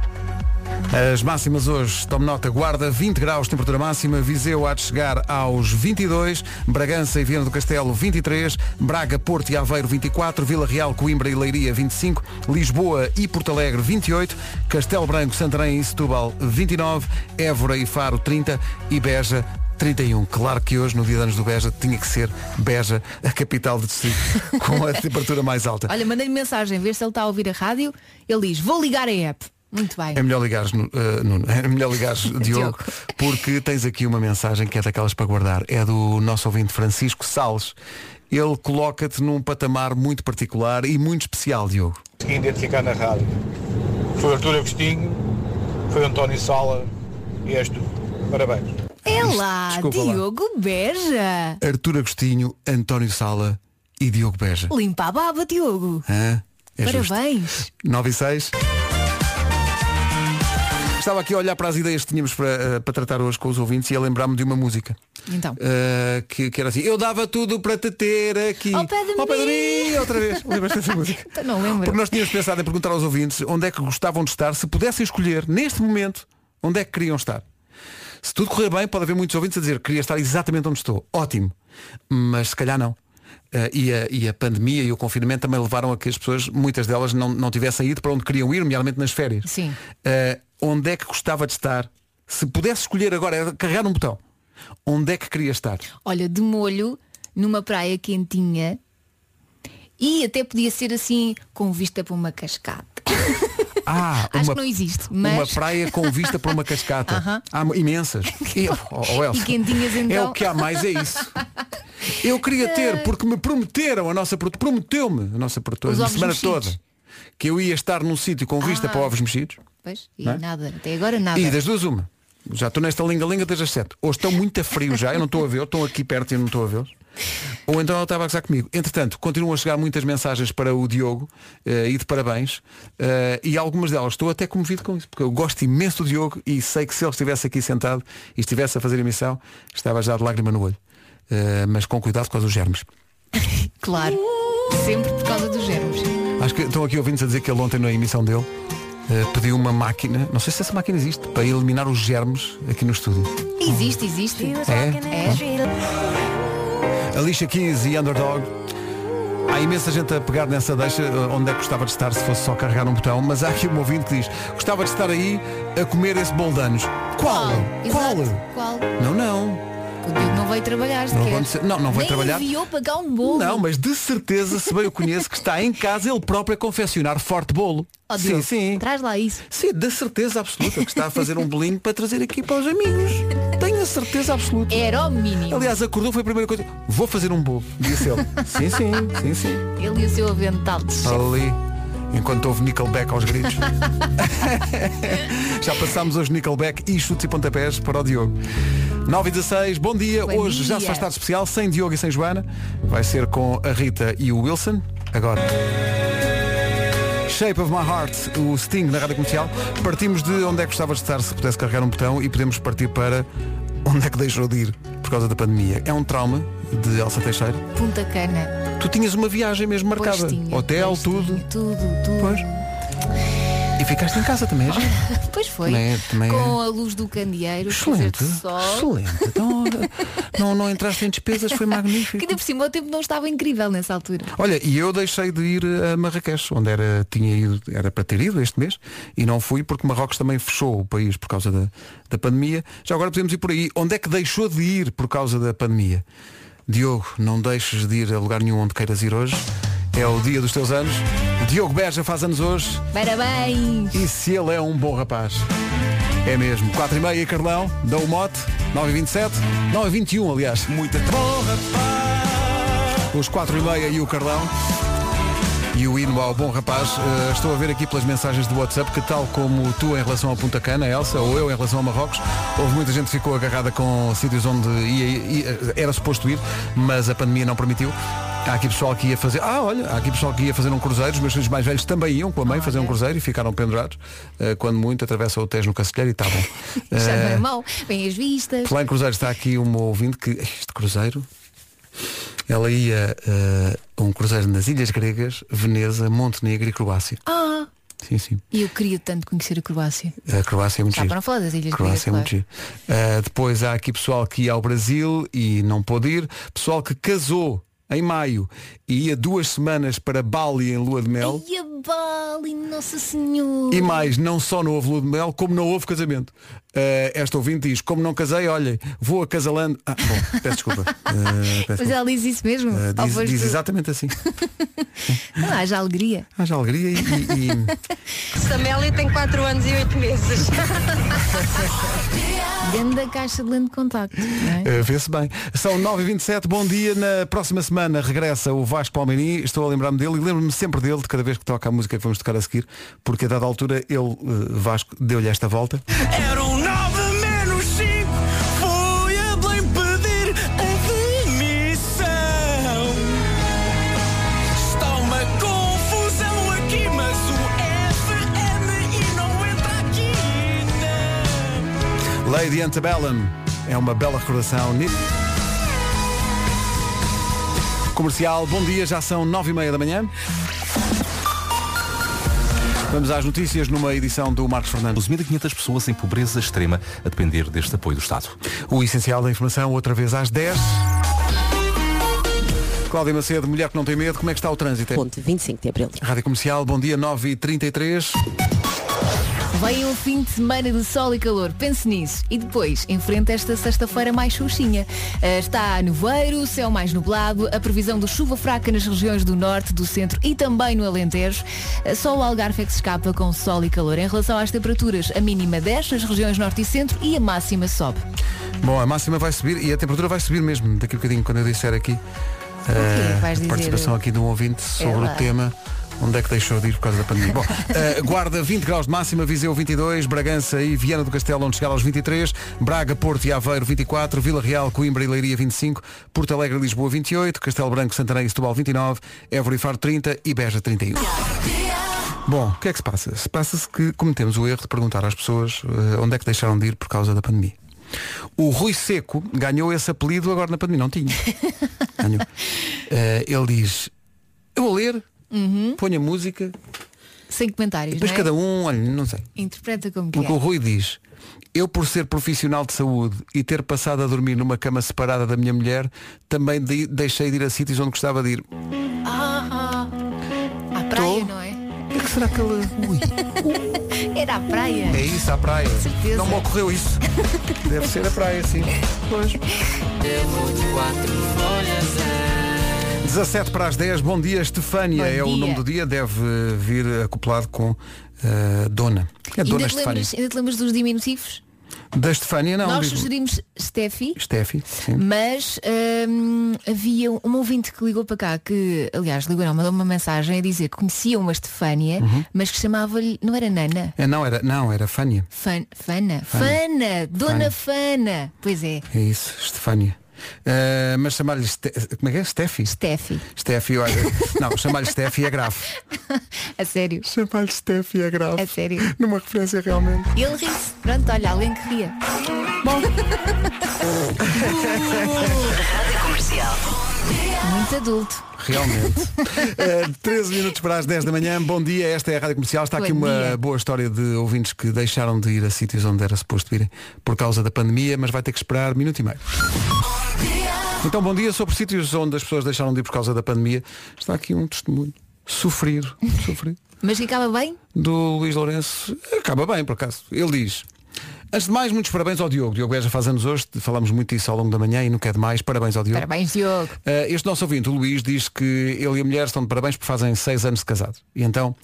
As máximas hoje, tome nota, Guarda 20 graus, temperatura máxima, Viseu há de chegar aos 22, Bragança e Viana do Castelo 23, Braga, Porto e Aveiro 24, Vila Real, Coimbra e Leiria 25, Lisboa e Porto Alegre 28, Castelo Branco, Santarém e Setúbal 29, Évora e Faro 30 e Beja 31. Claro que hoje, no dia de anos do Beja, tinha que ser Beja, a capital do distrito, com a temperatura mais alta. Olha, mandei-lhe mensagem, ver se ele está a ouvir a rádio. Ele diz, vou ligar a app. Muito bem. É melhor ligares, eh, Nuno, é melhor ligares, Diogo, porque tens aqui uma mensagem que é daquelas para guardar. É do nosso ouvinte Francisco Salles. Ele coloca-te num patamar muito particular e muito especial, Diogo. Consegui identificar na rádio. Foi Artur Agostinho, foi António Sala e és tu. Parabéns. É lá, Desculpa lá. Diogo Beja. Artur Agostinho, António Sala e Diogo Beja. Limpa a baba, Diogo. Hã? É justo. Parabéns. 9 e 6. Estava aqui a olhar para as ideias que tínhamos para, eh, para tratar hoje com os ouvintes e a lembrar-me de uma música. Então. Eh, que, que era assim, eu dava tudo para te ter aqui. Ao pé de Ao pé de mim. mim, outra vez. Lembras dessa música? Então não lembro. Porque nós tínhamos pensado em perguntar aos ouvintes onde é que gostavam de estar, se pudessem escolher, neste momento, onde é que queriam estar. Se tudo correr bem, pode haver muitos ouvintes a dizer que queria estar exatamente onde estou. Ótimo. Mas se calhar não. Eh, e, a, e a pandemia e o confinamento também levaram a que as pessoas, muitas delas, não, não tivessem ido para onde queriam ir, nomeadamente nas férias. Sim. Eh, onde é que gostava de estar? Se pudesse escolher agora, era carregar num botão. Onde é que queria estar? Olha, de molho, numa praia quentinha. E até podia ser assim, com vista para uma cascata. Ah, Acho uma, que não existe, mas- uma praia com vista para uma cascata. Aham. Há imensas. E, oh, oh, E quentinhas, É então. o que há mais, é isso. Eu queria ter, porque me prometeram, a nossa prometeu-me, a nossa produtora, ovos semana mexidos. toda, que eu ia estar num sítio com vista Ah. para ovos mexidos. Pois, e é? nada, até agora nada. E das duas uma. Já estou nesta linga-linga desde as 7. Ou estão muito a frio já, eu não estou a ver, estão aqui perto e eu não estou a vê-los. Ou então ela estava a gozar comigo. Entretanto, continuam a chegar muitas mensagens para o Diogo eh, e de parabéns. eh, e algumas delas estou até comovido com isso, porque eu gosto imenso do Diogo e sei que se ele estivesse aqui sentado e estivesse a fazer emissão, estava já de lágrima no olho. Eh, mas com cuidado por causa dos germes. Claro. Sempre por causa dos germes. Acho que estão aqui ouvintes a dizer que ele ontem na emissão dele eh, pediu uma máquina, não sei se essa máquina existe, para eliminar os germes aqui no estúdio. Existe, existe. É? É. Alicia Keys e Underdog. Há imensa gente a pegar nessa deixa eh, onde é que gostava de estar se fosse só carregar um botão, mas há aqui um ouvinte que diz gostava de estar aí a comer esse bolo de anos. Qual? Qual? Exato. Qual? Não, não. Não veio trabalhar Não sequer. aconteceu- não, não vai Nem trabalhar. enviou pagar um bolo. Não, mas de certeza, se bem o conheço, que está em casa ele próprio a confeccionar forte bolo. Ó, sim, sim. Traz lá isso. Sim, de certeza absoluta que está a fazer um bolinho para trazer aqui para os amigos. Tenho a certeza absoluta. Era o mínimo. Aliás, acordou, foi a primeira coisa. Vou fazer um bolo. Disse ele. sim, sim, sim, sim. Ele e o seu avental de chefe. Ali. Enquanto houve Nickelback aos gritos. Já passámos hoje Nickelback e chutes e pontapés para o Diogo. 9 e 16, bom dia. Bom hoje já se dia. faz tarde especial, sem Diogo e sem Joana. Vai ser com a Rita e o Wilson. Agora. Shape of My Heart, o Sting na rádio comercial. Partimos de onde é que gostavas de estar se pudesse carregar um botão e podemos partir para onde é que deixou de ir por causa da pandemia. É um trauma de Elsa Teixeira. Punta Cana. Tu tinhas uma viagem mesmo Pois marcada. tinha, Hotel, pois tudo. tinha, tudo, tudo. Pois. E ficaste em casa também, é giro. Pois foi. Também é- também é- Com a luz do candeeiro, Excelente, sol. excelente. Então, não, não entraste em despesas, foi magnífico. Que ainda por cima o tempo não estava incrível nessa altura. Olha, e eu deixei de ir a Marrakech, onde era, tinha ido, era para ter ido este mês, e não fui porque Marrocos também fechou o país por causa da, da pandemia. Já agora podemos ir por aí. Onde é que deixou de ir por causa da pandemia? Diogo, não deixes de ir a lugar nenhum onde queiras ir hoje. É o dia dos teus anos. Diogo Beja faz anos hoje. Parabéns! E se ele é um bom rapaz? É mesmo. 4 e meia, Carlão, dá o mote. 9 e 27 9 e 21 aliás. Muita bom rapaz. Os 4 e meia e o Carlão. E o hino ao bom rapaz. Eh, estou a ver aqui pelas mensagens do WhatsApp que tal como tu em relação a Punta Cana, Elsa, ou eu em relação a Marrocos, houve muita gente que ficou agarrada com sítios onde ia, ia- era suposto ir, mas a pandemia não permitiu. Há aqui pessoal que ia fazer. Ah, olha, há aqui pessoal que ia fazer um cruzeiro. Os meus filhos mais velhos também iam com a mãe fazer um cruzeiro e ficaram pendurados. Eh, quando muito, atravessam o Tejo no Cacilheiro e estavam. Já não Eh, é mau. Vem as vistas. Falar em cruzeiro, está aqui uma ouvinte que este cruzeiro, ela ia eh, a um cruzeiro nas Ilhas Gregas, Veneza, Montenegro e Croácia. Ah! Sim, sim. E eu queria tanto conhecer a Croácia. A Croácia é muito Já giro. para não falar das Ilhas Croácia é Gregas, muito claro. giro. Uh, depois há aqui pessoal que ia ao Brasil e não pôde ir. Pessoal que casou em maio e ia duas semanas para Bali em lua de mel. E a Bali, Nossa Senhora. E mais, não só não houve lua de mel, como não houve casamento. Uh, esta ouvinte diz, como não casei, olhem, vou a casalando. Ah, bom, peço desculpa. Uh, peço Mas ela diz isso mesmo. Uh, diz, diz tu? exatamente assim. Não, haja alegria. Haja alegria e, e- e- Samélia tem 4 anos e 8 meses. Grande caixa de lente de contacto. é? Uh, Vê-se bem. São 9h27, bom dia. Na próxima semana regressa o Vasco Palmeirim. Estou a lembrar-me dele e lembro-me sempre dele de cada vez que toca a música que vamos tocar a seguir, porque a dada altura ele, uh, Vasco, deu-lhe esta volta. Eram Lady Antebellum é uma bela recordação. Comercial, bom dia, já são 9h30 da manhã. Vamos às notícias numa edição do Marcos Fernandes. 12.500 pessoas em pobreza extrema a depender deste apoio do Estado. O essencial da informação, outra vez às 10. Cláudia Macedo, mulher que não tem medo, como é que está o trânsito? Ponte 25 de Abril. Rádio Comercial, bom dia, 9h33. Vem um fim de semana de sol e calor, pense nisso. E depois, enfrenta esta sexta-feira mais xuxinha. Ah, Está nevoeiro, céu mais nublado, a previsão de chuva fraca nas regiões do norte, do centro e também no Alentejo. Ah, Só o Algarve é que se escapa com sol e calor. Em relação às temperaturas, a mínima 10 nas regiões norte e centro e a máxima sobe. Bom, a máxima vai subir e a temperatura vai subir mesmo daqui a bocadinho quando eu disser aqui eh, Vais a participação aqui de um ouvinte sobre lá. o tema Onde é que deixou de ir por causa da pandemia? Bom, eh, Guarda 20 graus de máxima, Viseu 22, Bragança e Viana do Castelo onde chegar aos 23, Braga, Porto e Aveiro 24, Vila Real, Coimbra e Leiria 25, Porto Alegre e Lisboa 28, Castelo Branco, Santarém e Setúbal 29, Évora e Faro 30 e Beja 31. Bom, o que é que se passa? Se passa-se que cometemos o erro de perguntar às pessoas eh, onde é que deixaram de ir por causa da pandemia. O Rui Seco ganhou esse apelido agora na pandemia, não tinha. Ganhou. Eh, ele diz, eu vou ler, ponho a música, Sem comentários, depois não é? cada um, olha, não sei. Interpreta como que Porque o é. Rui diz, eu por ser profissional de saúde e ter passado a dormir numa cama separada da minha mulher, também de- deixei de ir a sítios onde gostava de ir. Ah, à praia, não é? O que é que será que ele... Ui. Era a praia. É isso, à praia. certeza. Não me ocorreu isso. Deve ser a praia, sim. Pois. 17 para as 10, bom dia, Estefânia Bom é o dia. nome do dia, deve vir acoplado com eh, Dona. É Dona ainda, te Estefânia. lembras, ainda te lembras dos diminutivos? Da Estefânia não. Nós digo- sugerimos Steffi, Steffi, sim. mas hum, havia um ouvinte que ligou para cá, que, aliás, ligou não, mandou uma mensagem a dizer que conhecia uma Estefânia, Uhum. mas que chamava-lhe, não era Nana? É, não, era, não, era Fânia. Fan, Fana? Fana. Fana, Dona Fana. Pois é. É isso, Estefânia. Eh, mas chamar-lhe Ste- como é que é? Steffi? Steffi. Steffi, olha. Não, chamar-lhe Steffi é grave. A sério. Chamar-lhe Steffi é grave. A sério. Numa referência realmente. E ele ri-se. Pronto, olha, alguém que ria. Bom. Rádio Comercial. Muito adulto. Realmente. Eh, 13 minutos para as 10 da manhã. Bom dia, esta é a Rádio Comercial. Está aqui Bom uma dia. boa história de ouvintes que deixaram de ir a sítios onde era suposto irem por causa da pandemia, mas vai ter que esperar minuto e meio. Então, bom dia. Sobre sítios onde as pessoas deixaram de ir por causa da pandemia, está aqui um testemunho. Sofrido. Sofrido. Mas que acaba bem? do Luís Lourenço acaba bem, por acaso. Ele diz. Antes de mais, muitos parabéns ao Diogo. Diogo Beja faz anos hoje, falamos muito disso ao longo da manhã e nunca é demais. Parabéns ao Diogo. Parabéns, Diogo. Uh, este nosso ouvinte, o Luís, diz que ele e a mulher estão de parabéns porque fazem seis anos de casado. E então,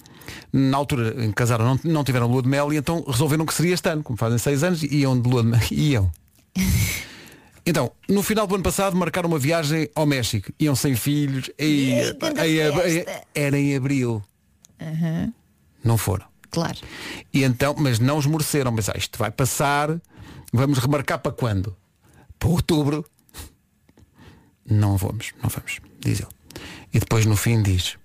na altura em que casaram, não, não tiveram lua de mel e então resolveram que seria este ano. Como fazem seis anos, iam de lua de mel. Iam. Então, no final do ano passado marcaram uma viagem ao México. Iam sem filhos. E, em- era em abril. Aham, Não foram. Claro. E então, mas não esmoreceram, mas ah, isto vai passar, vamos remarcar para quando? Para outubro. Não vamos, não vamos, diz ele. E depois no fim diz,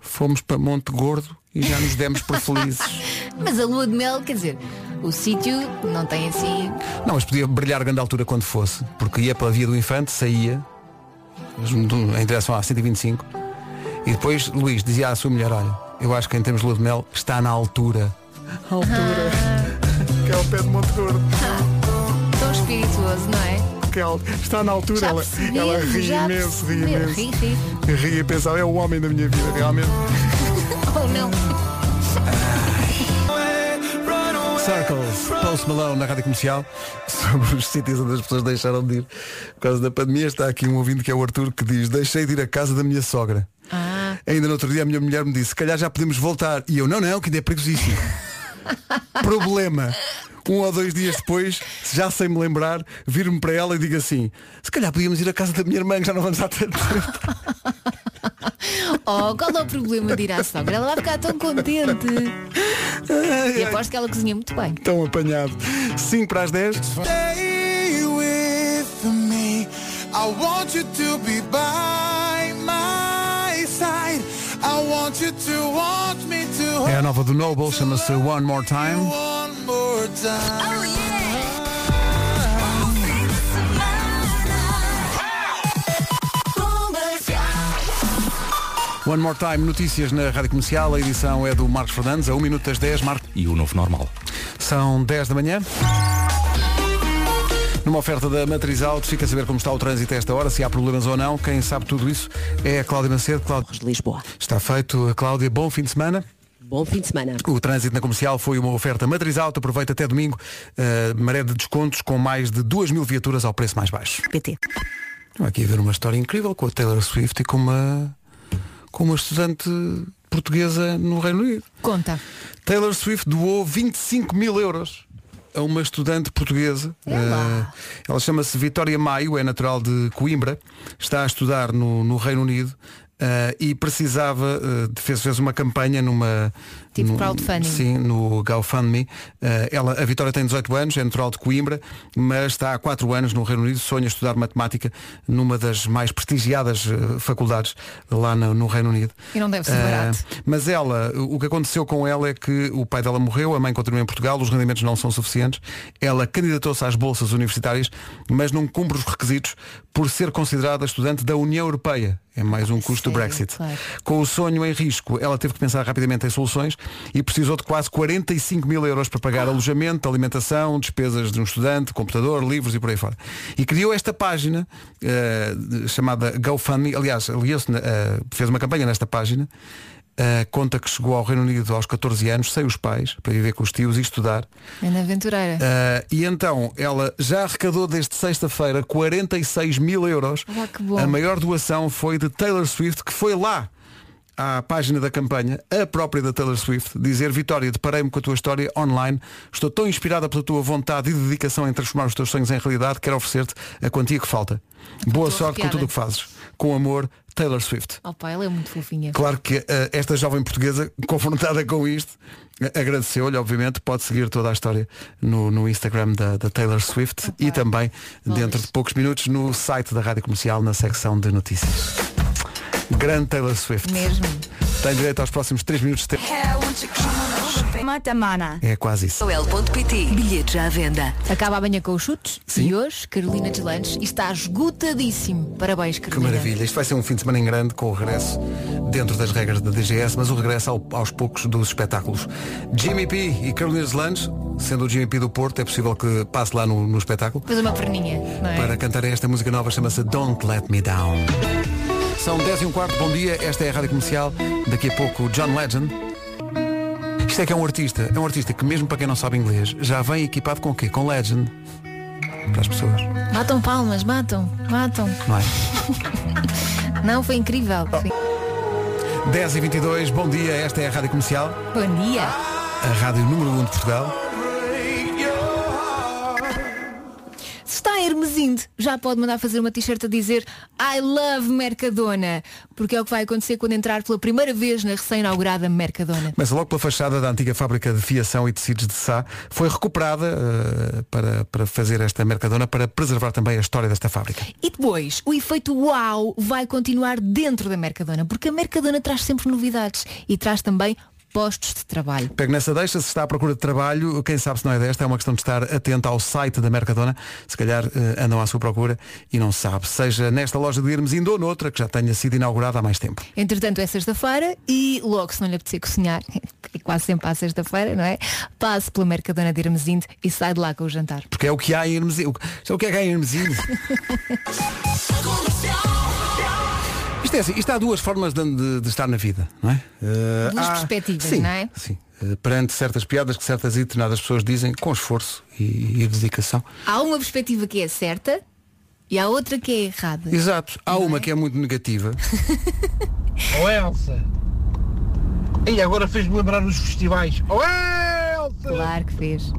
fomos para Monte Gordo e já nos demos por felizes. Mas a lua de mel, quer dizer, o sítio não tem assim. Não, mas podia brilhar grande altura quando fosse, porque ia pela via do infante, saía em direção à 125 e depois Luís dizia à sua mulher, olha, eu acho que em termos de lua de mel está na altura. Altura. Que é o pé de Monte Gordo. Tão espirituoso, não é? Que ela está na altura, ela, percebi, ela ri já imenso, ri imenso. Ri, ri. Ri e pensa, é o homem da minha vida, realmente. Oh não. Circles, Post Malone na Rádio Comercial, sobre os sítios onde as pessoas deixaram de ir por causa da pandemia. Está aqui um ouvinte que é o Arthur que diz, deixei de ir à casa da minha sogra. Ainda no outro dia a minha mulher me disse, se calhar já podemos voltar. E eu, não, não, que ainda é perigosíssimo. Problema. Um ou dois dias depois, já sem me lembrar, vir-me para ela e digo assim, se calhar podíamos ir à casa da minha irmã, que já não vamos há tanto tempo. oh, qual é o problema de ir à sogra? Ela vai ficar tão contente. E aposto que ela cozinha muito bem. Tão apanhado. 5 para as 10. Stay with me. I want you to be by É a nova do Noble, chama-se One More Time. one more time. One More Time, notícias na Rádio Comercial. A edição é do Marcos Fernandes, a 1 minuto das 10. Marcos. E o novo normal. São 10 da manhã. Numa oferta da Matriz Auto, fica a saber como está o trânsito a esta hora, se há problemas ou não. Quem sabe tudo isso é a Cláudia Macedo. Cláudia... de Lisboa. Está feito. Cláudia, bom fim de semana. Bom fim de semana. O trânsito na comercial foi uma oferta Matriz Auto. Aproveita até domingo. Uh, maré de descontos com mais de 2 mil viaturas ao preço mais baixo. PT. Estou aqui a ver uma história incrível com a Taylor Swift e com uma, com uma estudante portuguesa no Reino Unido. Conta. Taylor Swift doou 25 mil euros a uma estudante portuguesa. Eh, ela chama-se Vitória Maio, é natural de Coimbra, está a estudar no, no Reino Unido. eh, e precisava, de- fez, fez uma campanha numa. Tipo num- crowdfunding. Sim, no GoFundMe. Eh, ela, a Vitória tem 18 anos, é natural de Coimbra, mas está há 4 anos no Reino Unido, sonha estudar matemática numa das mais prestigiadas eh, faculdades lá no, no Reino Unido. E não deve ser Eh, barato. mas ela, o que aconteceu com ela é que o pai dela morreu, a mãe continua em Portugal, os rendimentos não são suficientes. Ela candidatou-se às bolsas universitárias, mas não cumpre os requisitos por ser considerada estudante da União Europeia. É mais um custo do Brexit. Com o sonho em risco, ela teve que pensar rapidamente em soluções e precisou de quase 45 mil euros para pagar alojamento, alimentação, despesas de um estudante, computador, livros e por aí fora. E criou esta página eh, chamada GoFundMe. Aliás, aliou-se na- eh, fez uma campanha nesta página. eh, conta que chegou ao Reino Unido aos 14 anos, sem os pais, para viver com os tios e estudar. Ana Aventureira. Uh, e então ela já arrecadou desde sexta-feira 46 mil euros. Bom. A maior doação foi de Taylor Swift, que foi lá à página da campanha, a própria da Taylor Swift, dizer Vitória, deparei-me com a tua história online, estou tão inspirada pela tua vontade e dedicação em transformar os teus sonhos em realidade, quero oferecer-te a quantia que falta. Boa sorte com arrepiada. tudo o que fazes. Com amor, Taylor Swift. Oh pá, ela é muito fofinha. Claro que eh, esta jovem portuguesa, confrontada com isto, agradeceu-lhe, obviamente, pode seguir toda a história no, no Instagram da, da Taylor Swift e também, dentro de poucos minutos, no site da Rádio Comercial, na secção de notícias. Grande Taylor Swift. Mesmo. Tem direito aos próximos 3 minutos de tempo. Matamana. É quase isso. Oel.pt Bilhetes à venda. Acaba amanhã com os chutes e hoje Carolina Deslandes está esgotadíssimo. Parabéns, Que Carolina. maravilha. Isto vai ser um fim de semana em grande com o regresso dentro das regras da DGS, mas o regresso ao- aos poucos dos espetáculos. Jimmy P e Carolina Deslandes, sendo o Jimmy P do Porto, é possível que passe lá no, no espetáculo. Faz uma perninha, não é? para cantar esta música nova chama-se Don't Let Me Down. São 10 e um quarto, bom dia, esta é a Rádio Comercial, daqui a pouco John Legend. Isto é que é um artista, é um artista que mesmo para quem não sabe inglês, já vem equipado com o quê? Com Legend. Para as pessoas, Matam palmas, matam, matam. não é? Não, foi incrível. Foi- 10 e 22 bom dia, esta é a Rádio Comercial, Bom dia. a Rádio número 1 de Portugal. Está Hermesinde, já pode mandar fazer uma t-shirt a dizer I love Mercadona. Porque é o que vai acontecer quando entrar pela primeira vez na recém-inaugurada Mercadona. Mas logo pela fachada da antiga fábrica de fiação e tecidos de Sá, foi recuperada eh, para, para fazer esta Mercadona, para preservar também a história desta fábrica. E depois, o efeito uau vai continuar dentro da Mercadona, porque a Mercadona traz sempre novidades e traz também postos de trabalho. Pego nessa deixa, se está à procura de trabalho, quem sabe se não é desta, é uma questão de estar atento ao site da Mercadona, se calhar eh, andam à sua procura e não sabe, seja nesta loja de Hermesinde ou noutra, que já tenha sido inaugurada há mais tempo. Entretanto, é sexta-feira e logo se não lhe apetecer cozinhar, é quase sempre à sexta-feira, não é? Passe pela Mercadona de Hermesinde e sai de lá com o jantar. Porque é o que há em Hermesinde. O- Sabe o que é que há em Hermesinde? Isto é assim, isto há duas formas de, de- de estar na vida, não é? Eh, Duas há- perspectivas, sim, não é? Sim. Eh, perante certas piadas que certas e determinadas pessoas dizem com esforço e, e dedicação. Há uma perspectiva que é certa e há outra que é errada. Exato. Há uma que é muito negativa. Oh Elsa! E agora fez-me lembrar os festivais. Oh Elsa! Claro que fez.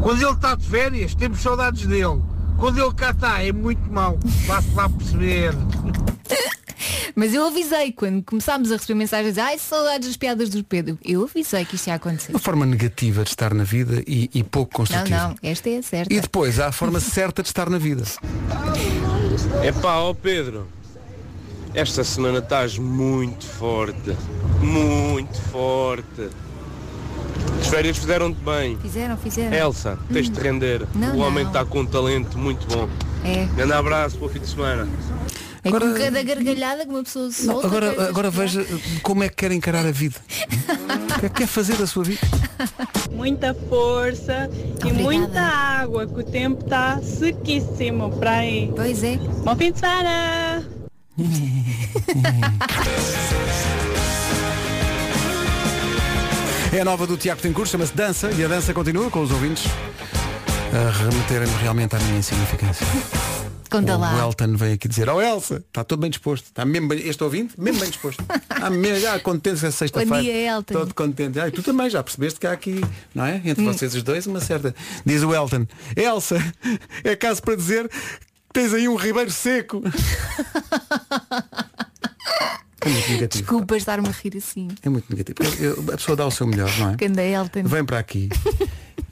Quando ele está de férias, temos saudades dele. Quando ele cá está, é muito mau. Vá-se lá perceber. Mas eu avisei quando começámos a receber mensagens ai saudades das piadas do Pedro. Eu avisei que isto ia acontecer. Uma forma negativa de estar na vida e, e pouco Não, construtiva. não, esta é a certa. E depois há a forma certa de estar na vida. Epá, ó Pedro, esta semana estás muito forte, muito forte. As férias fizeram-te bem. Fizeram, fizeram. Elsa, tens de render. Não, o homem não. está com um talento muito bom. É. Grande abraço, bom fim de semana. É com cada gargalhada que uma pessoa solta. Agora agora que- veja como é que quer encarar a vida. O que é que quer fazer da sua vida? Muita força e muita água, que o tempo está sequíssimo para aí. Pois é. Bom fim de semana! É a nova do Tiago Tencourt, chama-se Dança e a dança continua com os ouvintes a remeterem-me realmente à minha insignificância. Conta o lá. Elton veio aqui dizer, oh Elsa, está todo bem disposto. Está mesmo bem, este ouvinte, mesmo bem disposto. Está mesmo, já contente é sexta-feira. Bom dia, Elton. Todo contente. Ah, e tu também já percebeste que há aqui, não é? Entre Hum. vocês os dois, uma certa. Diz o Elton, Elsa, é caso para dizer que tens aí um ribeiro seco. É muito negativo. Desculpa estar-me a rir assim. É muito negativo. Eu- eu- a pessoa dá o seu melhor, não é? Elton. Vem para aqui.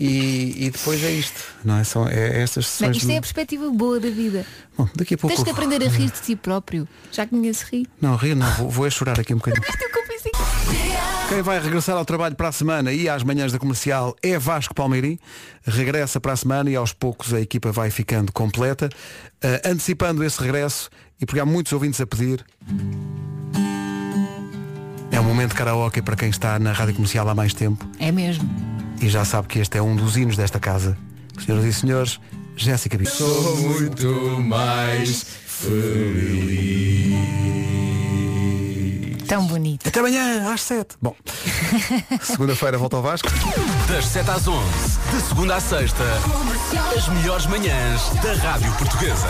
E, e depois é isto, não é? São é estas Não, sessões. isto de- é a perspectiva boa da vida. Bom, daqui a pouco. Tens que aprender a rir de ti próprio. Já que ninguém se ri. Não, rir não, vou, vou é chorar aqui um bocadinho. Quem vai regressar ao trabalho para a semana e às manhãs da comercial é Vasco Palmeirim. Regressa para a semana e aos poucos a equipa vai ficando completa. Ah, antecipando esse regresso, e porque há muitos ouvintes a pedir, é um momento de karaoke para quem está na rádio comercial há mais tempo É mesmo. e já sabe que este é um dos hinos desta casa. Senhoras e senhores, Jéssica Bicho. Sou muito mais feliz. Tão bonito. Até amanhã, às 7. Bom, segunda-feira volta ao Vasco. Das 7 às 11, de segunda à sexta, as melhores manhãs da Rádio Portuguesa.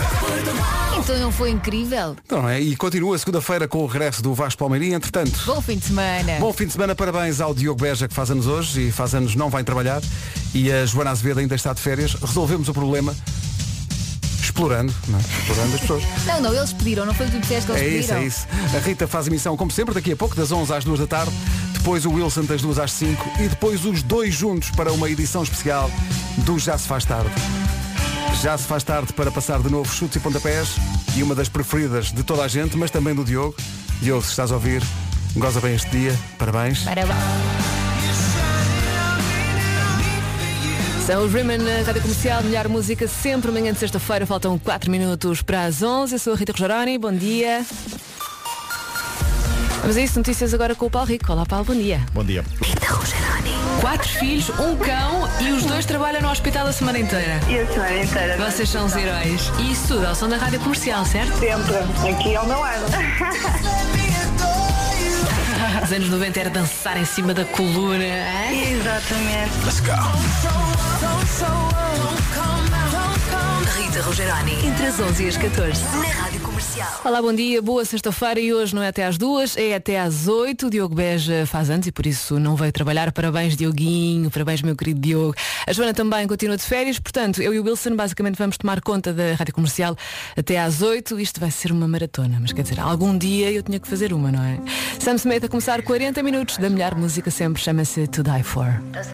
Então não foi incrível? Então, é, e continua segunda-feira com o regresso do Vasco Palmeirinho. Entretanto, Bom fim de semana. bom fim de semana, parabéns ao Diogo Beja que faz anos hoje e faz anos não vai trabalhar. E a Joana Azevedo ainda está de férias. Resolvemos o problema explorando, não é? explorando as pessoas. Não, não, eles pediram, não foi o que tu disseste que eles É isso, pediram. é isso. A Rita faz emissão, como sempre, daqui a pouco, das 11 às 2 da tarde. Depois o Wilson das 2 às 5 e depois os dois juntos para uma edição especial do Já se faz tarde. Já se faz tarde para passar de novo chutes e pontapés e uma das preferidas de toda a gente, mas também do Diogo. Diogo, se estás a ouvir, goza bem este dia. Parabéns. Parabéns. São os Riemann na Rádio Comercial, melhor música sempre, manhã de sexta-feira, faltam 4 minutos para as 11. Eu sou a Rita Rogeroni, bom dia. Vamos a isso, notícias agora com o Paulo Rico. Olá Paulo, bom dia. Bom dia. Quatro filhos, um cão e os dois trabalham no hospital a semana inteira. E a semana inteira. Vocês são os heróis. E isso tudo ao som da rádio comercial, certo? Sempre. Aqui ao meu lado. Os anos 90 era dançar em cima da coluna. hein? Exatamente. Let's go. Rita Rogeroni, entre as 11 e as 14, na Rádio Comercial. Olá, bom dia, boa sexta-feira e hoje não é até às duas, é até às oito. O Diogo Beja faz anos e por isso não veio trabalhar. Parabéns, Dioguinho, parabéns, meu querido Diogo. A Joana também continua de férias, portanto, eu e o Wilson basicamente vamos tomar conta da Rádio Comercial até às oito. Isto vai ser uma maratona, mas quer dizer, algum dia eu tinha que fazer uma, não é? Sam Smith a começar 40 minutos da melhor música sempre, chama-se To Die For.